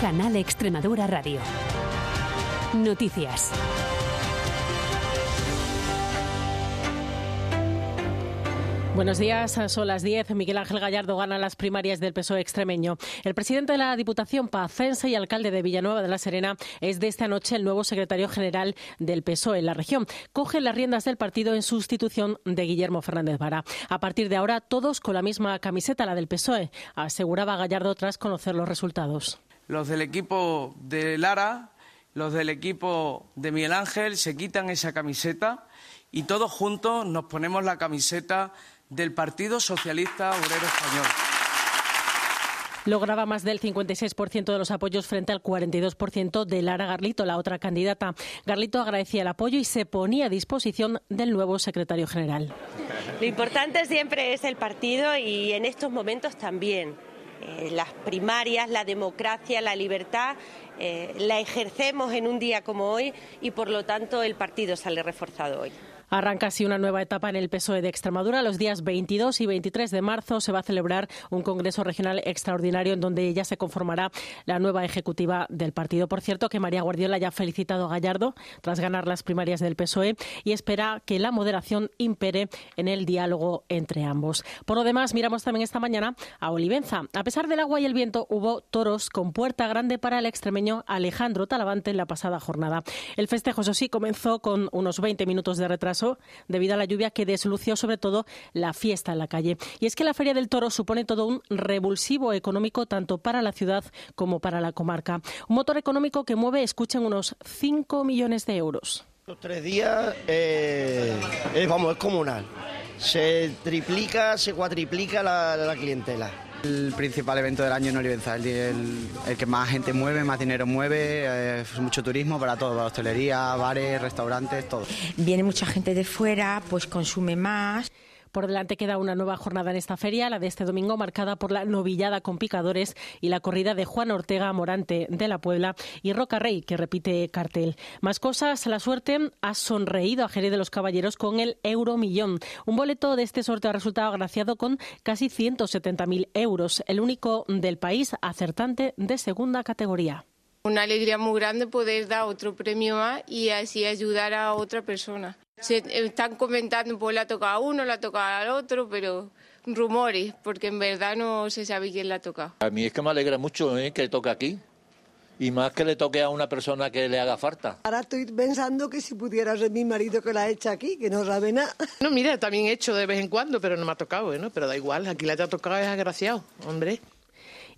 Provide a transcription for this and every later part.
Canal Extremadura Radio. Noticias. Buenos días, son las 10. Miguel Ángel Gallardo gana las primarias del PSOE extremeño. El presidente de la Diputación Pacense y alcalde de Villanueva de la Serena es de esta noche el nuevo secretario general del PSOE en la región. Coge las riendas del partido en sustitución de Guillermo Fernández Vara. A partir de ahora, todos con la misma camiseta, la del PSOE, aseguraba Gallardo tras conocer los resultados. Los del equipo de Lara, los del equipo de Miguel Ángel se quitan esa camiseta y todos juntos nos ponemos la camiseta del Partido Socialista Obrero Español. Lograba más del 56% de los apoyos frente al 42% de Lara Garlito, la otra candidata. Garlito agradecía el apoyo y se ponía a disposición del nuevo secretario general. Lo importante siempre es el partido y en estos momentos también. Eh, las primarias, la democracia, la libertad, eh, la ejercemos en un día como hoy y por lo tanto el partido sale reforzado hoy. Arranca así una nueva etapa en el PSOE de Extremadura. Los días 22 y 23 de marzo se va a celebrar un Congreso Regional extraordinario en donde ya se conformará la nueva ejecutiva del partido. Por cierto, que María Guardiola ya ha felicitado a Gallardo tras ganar las primarias del PSOE y espera que la moderación impere en el diálogo entre ambos. Por lo demás, miramos también esta mañana a Olivenza. A pesar del agua y el viento, hubo toros con puerta grande para el extremeño Alejandro Talavante en la pasada jornada. El festejo, eso sí, comenzó con unos 20 minutos de retraso debido a la lluvia que deslució sobre todo la fiesta en la calle. Y es que la Feria del Toro supone todo un revulsivo económico tanto para la ciudad como para la comarca. Un motor económico que mueve, escuchen, unos 5 millones de euros. Los tres días, eh, es, vamos, es comunal. Se triplica, se cuatriplica la clientela. El principal evento del año en Olivenza, el, que más gente mueve, más dinero mueve, eh, mucho turismo para todo, para hostelería, bares, restaurantes, todo. Viene mucha gente de fuera, pues consume más. Por delante queda una nueva jornada en esta feria, la de este domingo, marcada por la novillada con picadores y la corrida de Juan Ortega Morante de la Puebla y Roca Rey, que repite cartel. Más cosas, la suerte ha sonreído a Jerez de los Caballeros con el Euromillón. Un boleto de este sorteo ha resultado agraciado con casi 170.000 euros, el único del país acertante de segunda categoría. Una alegría muy grande poder dar otro premio más y así ayudar a otra persona. Se están comentando, pues la ha tocado a uno, la ha tocado al otro, pero rumores, porque en verdad no se sabe quién la ha tocado. A mí es que me alegra mucho ¿eh? que toque aquí. Y más que le toque a una persona que le haga falta. Ahora estoy pensando que si pudiera ser mi marido que la ha hecho aquí, que no sabe nada. No, mira, también he hecho de vez en cuando, pero no me ha tocado, ¿eh? ¿no? Pero da igual, aquí la ha tocado es agraciado, hombre.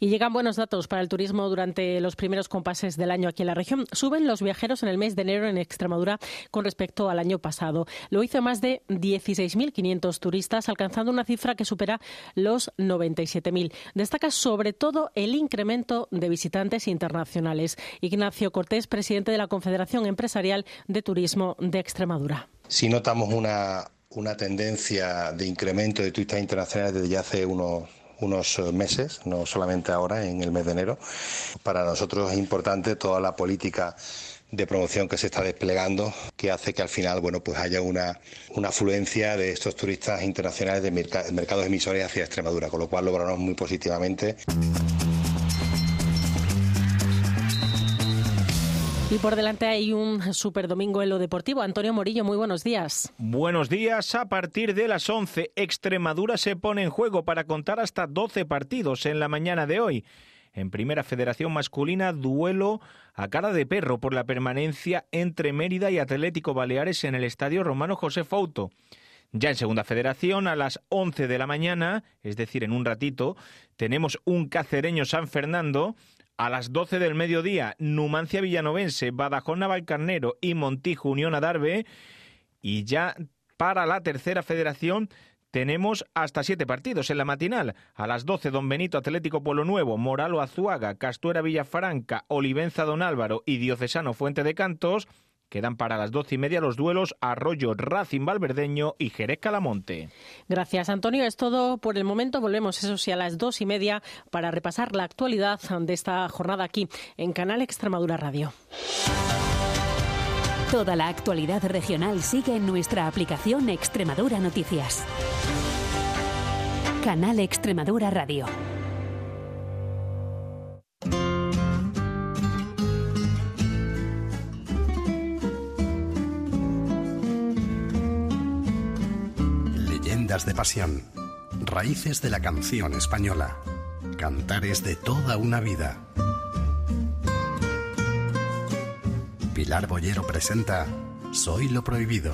Y llegan buenos datos para el turismo durante los primeros compases del año aquí en la región. Suben los viajeros en el mes de enero en Extremadura con respecto al año pasado. Lo hizo más de 16.500 turistas, alcanzando una cifra que supera los 97.000. Destaca sobre todo el incremento de visitantes internacionales. Ignacio Cortés, presidente de la Confederación Empresarial de Turismo de Extremadura. Si notamos una, una tendencia de incremento de turistas internacionales desde ya hace unos unos eh, meses, no solamente ahora en el mes de enero. Para nosotros es importante toda la política de promoción que se está desplegando, que hace que al final bueno, pues haya una, una afluencia de estos turistas internacionales de mercados emisores hacia Extremadura, con lo cual lo valoramos muy positivamente. Y por delante hay un super domingo en lo deportivo. Antonio Morillo, muy buenos días. Buenos días. A partir de las 11, Extremadura se pone en juego para contar hasta 12 partidos en la mañana de hoy. En Primera Federación Masculina, duelo a cara de perro por la permanencia entre Mérida y Atlético Baleares en el Estadio Romano José Fouto. Ya en Segunda Federación, a las 11 de la mañana, es decir, en un ratito, tenemos un cacereño San Fernando a las 12 del mediodía, Numancia Villanovense, Badajoz Navalcarnero y Montijo Unión Adarve. Y ya para la tercera federación tenemos hasta siete partidos en la matinal. A las 12, Don Benito Atlético Pueblo Nuevo, Moralo Azuaga, Castuera Villafranca, Olivenza Don Álvaro y Diocesano Fuente de Cantos. Quedan para las doce y media los duelos Arroyo, Racing Valverdeño y Jerez Calamonte. Gracias, Antonio. Es todo por el momento. Volvemos, eso sí, a las dos y media para repasar la actualidad de esta jornada aquí en Canal Extremadura Radio. Toda la actualidad regional sigue en nuestra aplicación Extremadura Noticias. Canal Extremadura Radio. De pasión, raíces de la canción española, cantares de toda una vida. Pilar Bollero presenta Soy lo Prohibido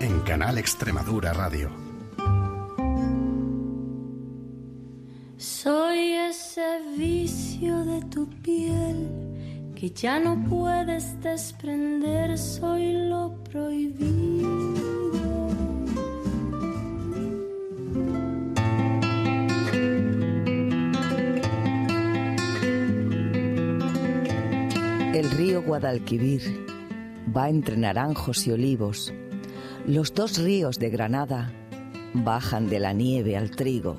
en Canal Extremadura Radio. Soy ese vicio de tu piel que ya no puedes desprender, soy lo prohibido. Guadalquivir va entre naranjos y olivos. Los dos ríos de Granada bajan de la nieve al trigo.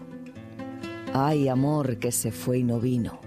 Ay, amor que se fue y no vino.